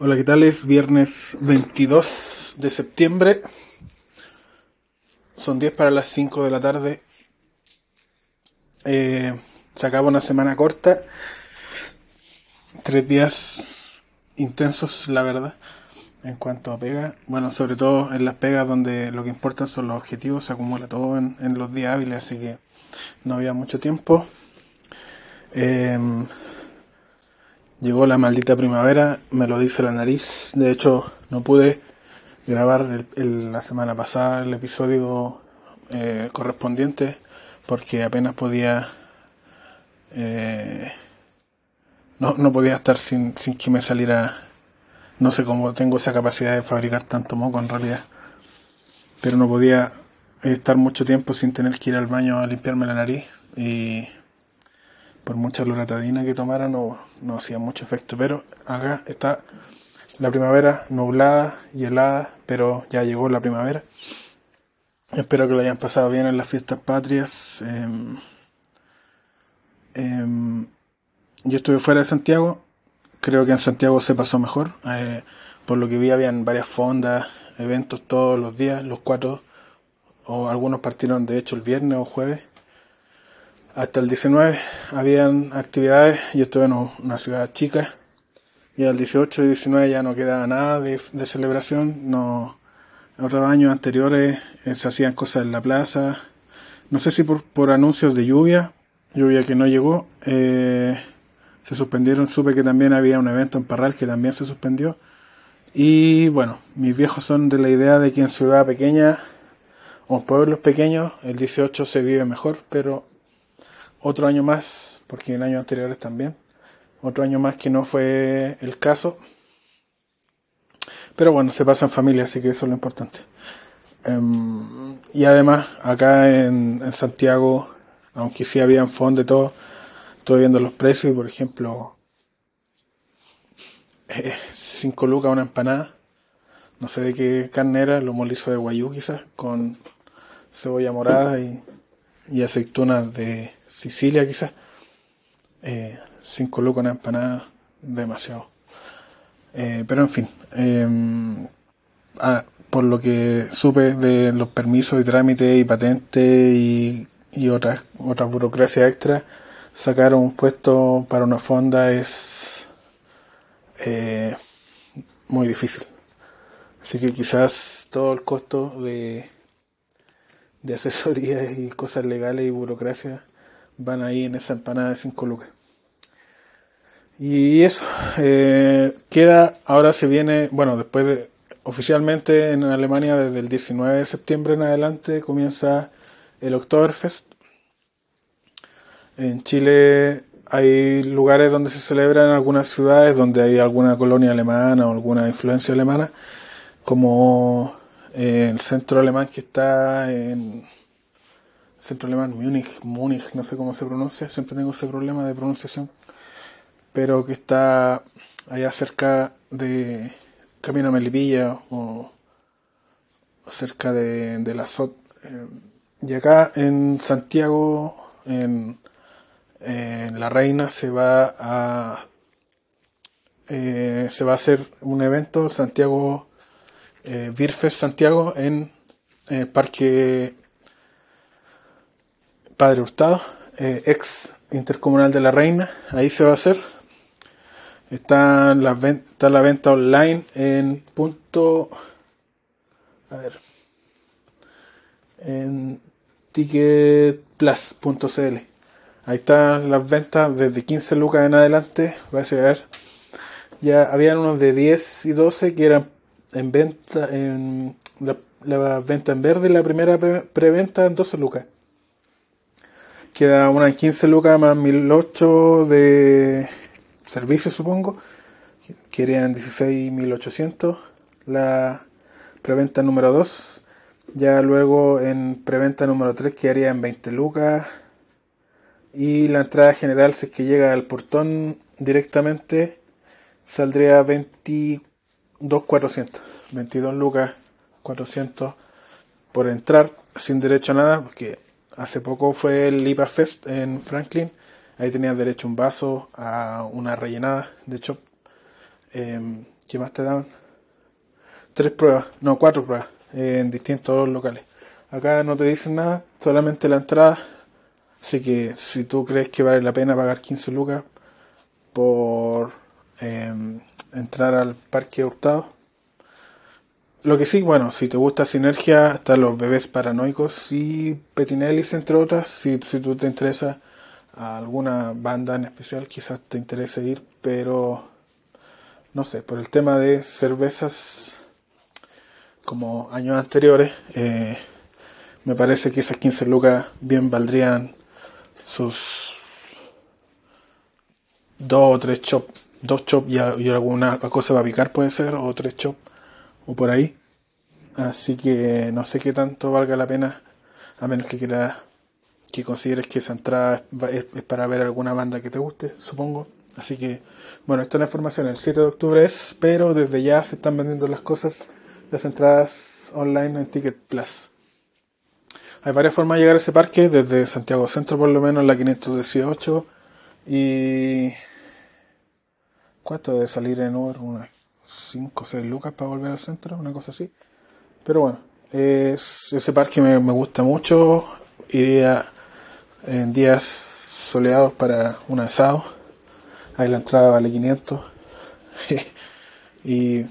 Hola, ¿qué tal? Es viernes 22 de septiembre. Son 10 para las 5 de la tarde. Eh, se acaba una semana corta. Tres días intensos, la verdad, en cuanto a pega. Bueno, sobre todo en las pegas donde lo que importan son los objetivos. Se acumula todo en, en los días hábiles, así que no había mucho tiempo. Eh, Llegó la maldita primavera, me lo dice la nariz. De hecho, no pude grabar la semana pasada el episodio eh, correspondiente porque apenas podía... Eh, no, no, podía estar sin, sin que me saliera... No sé cómo tengo esa capacidad de fabricar tanto moco en realidad. Pero no podía estar mucho tiempo sin tener que ir al baño a limpiarme la nariz. Y por mucha loratadina que tomara no, no hacía mucho efecto. Pero acá está la primavera nublada y helada, pero ya llegó la primavera. Espero que lo hayan pasado bien en las fiestas patrias. Eh, eh, yo estuve fuera de Santiago. Creo que en Santiago se pasó mejor. Eh, por lo que vi, habían varias fondas, eventos todos los días, los cuatro, o algunos partieron de hecho el viernes o jueves hasta el 19 habían actividades, yo estuve en una ciudad chica. Y al 18 y 19 ya no quedaba nada de, celebración, no, otros años anteriores eh, se hacían cosas en la plaza, no sé si por, por anuncios de lluvia, lluvia que no llegó, eh, se suspendieron, supe que también había un evento en Parral que también se suspendió. Y bueno, mis viejos son de la idea de que en ciudad pequeña o pueblos pequeños el 18 se vive mejor, pero otro año más, porque en años anteriores también, otro año más que no fue el caso. Pero bueno, se pasa en familia, así que eso es lo importante. Um, y además, acá en, en, Santiago, aunque sí había fondo de todo, estoy viendo los precios y por ejemplo, 5 eh, lucas una empanada, no sé de qué carne era, lo molizo de guayú quizás, con cebolla morada y, y aceitunas de Sicilia quizás. Eh, cinco lucas una empanada, demasiado. Eh, pero en fin, em, ah, por lo que supe de los permisos y trámites y patentes y, y otras, otras burocracias extra, sacar un puesto para una fonda es eh, muy difícil. Así que quizás todo el costo de, de asesoría y cosas legales y burocracia van ahí en esa empanada de 5 lucas. Y eso, eh, queda, ahora se viene, bueno, después de, oficialmente en Alemania desde el 19 de septiembre en adelante comienza el Oktoberfest. En Chile hay lugares donde se celebra en algunas ciudades donde hay alguna colonia alemana o alguna influencia alemana, como el centro alemán que está en centro alemán, Múnich, Múnich, no sé cómo se pronuncia, siempre tengo ese problema de pronunciación, pero que está allá cerca de Camino a Melipilla o cerca de, de la SOT. Eh, y acá en Santiago, en, La Reina, se va a eh, se va a hacer un evento, Santiago eh, Santiago, en el Parque Padre Hurtado, eh, ex intercomunal de la Reina, ahí se va a hacer. Está la, venta, la venta online en punto. A ver. En ticketplus.cl. Ahí están las ventas desde 15 lucas en adelante. Va a ser. Ya habían unos de 10 y 12 que eran en venta. En la, la venta en verde, la primera preventa en 12 lucas. Queda una 15 lucas más 1008 de servicio, supongo. Querían 16.800. La preventa número 2. Ya luego en preventa número 3 quedaría en 20 lucas. Y la entrada general, si es que llega al portón directamente, saldría 22.400. 22 lucas 400 por entrar sin derecho a nada, porque Hace poco fue el IPA Fest en Franklin. Ahí tenías derecho a un vaso, a una rellenada de hecho. Em, ¿Qué más te daban? Tres pruebas, no, cuatro pruebas en distintos locales. Acá no te dicen nada, solamente la entrada. Así que si tú crees que vale la pena pagar 15 lucas por em, entrar al parque Hurtado. Lo que sí, bueno, si te gusta Sinergia, están los bebés paranoicos y Petinellis, entre otras. Si, si tú te interesa alguna banda en especial, quizás te interese ir, pero no sé, por el tema de cervezas como años anteriores, eh, me parece que esas 15 lucas bien valdrían sus dos o tres chop, dos chop y, alguna cosa va a picar puede ser, o tres chop, o por ahí. Así que no sé qué tanto valga la pena, a menos que quieras que consideres que esa entrada es, para ver alguna banda que te guste, supongo. Así que, bueno, esta es la información. El 7 de octubre es, pero desde ya se están vendiendo las cosas, las entradas online en Ticket Plus. Hay varias formas de llegar a ese parque, desde Santiago Centro por lo menos, la 518 y... ¿Cuánto debe salir en Uber? Unas 5 o 6 lucas para volver al centro, una cosa así. Pero bueno, es, ese parque me, me gusta mucho. Iría en días soleados para un asado. Ahí la entrada vale 500. y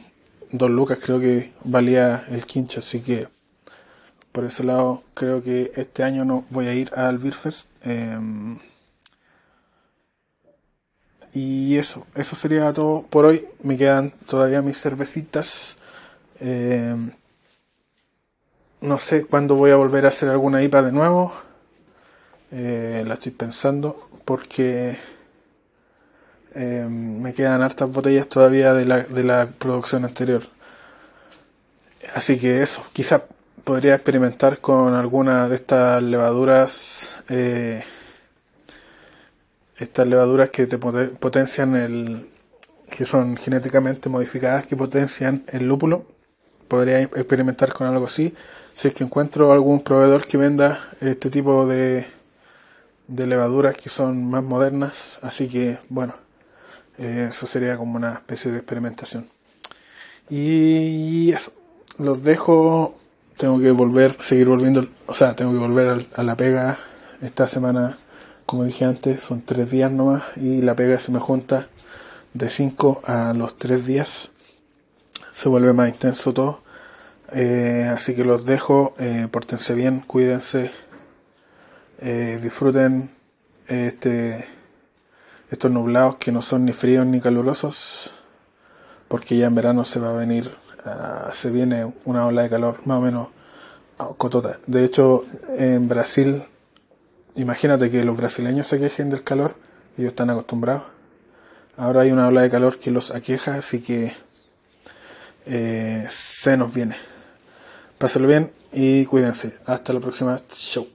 2 lucas creo que valía el quincho, así que por ese lado creo que este año no voy a ir al Beerfest. Em, y eso, eso sería todo por hoy. Me quedan todavía mis cervecitas. Em, no sé cuándo voy a volver a hacer alguna IPA de nuevo. Eh, la estoy pensando porque em, me quedan hartas botellas todavía de la, de la producción anterior. Así que eso, quizá podría experimentar con alguna de estas levaduras, eh, estas levaduras que te potencian el, que son genéticamente modificadas, que potencian el lúpulo. Podría experimentar con algo así. Si es que encuentro algún proveedor que venda este tipo de, de levaduras que son más modernas. Así que, bueno, eh, eso sería como una especie de experimentación. Y eso, los dejo tengo que volver, seguir volviendo, o sea, tengo que volver a, la pega esta semana, como dije antes, son tres días nomás y la pega se me junta de cinco a los tres días, se vuelve más intenso todo, eh, así que los dejo, eh, pórtense bien, cuídense, eh, disfruten este, estos nublados que no son ni fríos ni calurosos, porque ya en verano se va a venir Ah, se viene una ola de calor más o menos cotota. De hecho, en Brasil, imagínate que los brasileños se quejen del calor, ellos están acostumbrados. Ahora hay una ola de calor que los aqueja, así que eh, se nos viene. Pásenlo bien y cuídense. Hasta la próxima. Chau.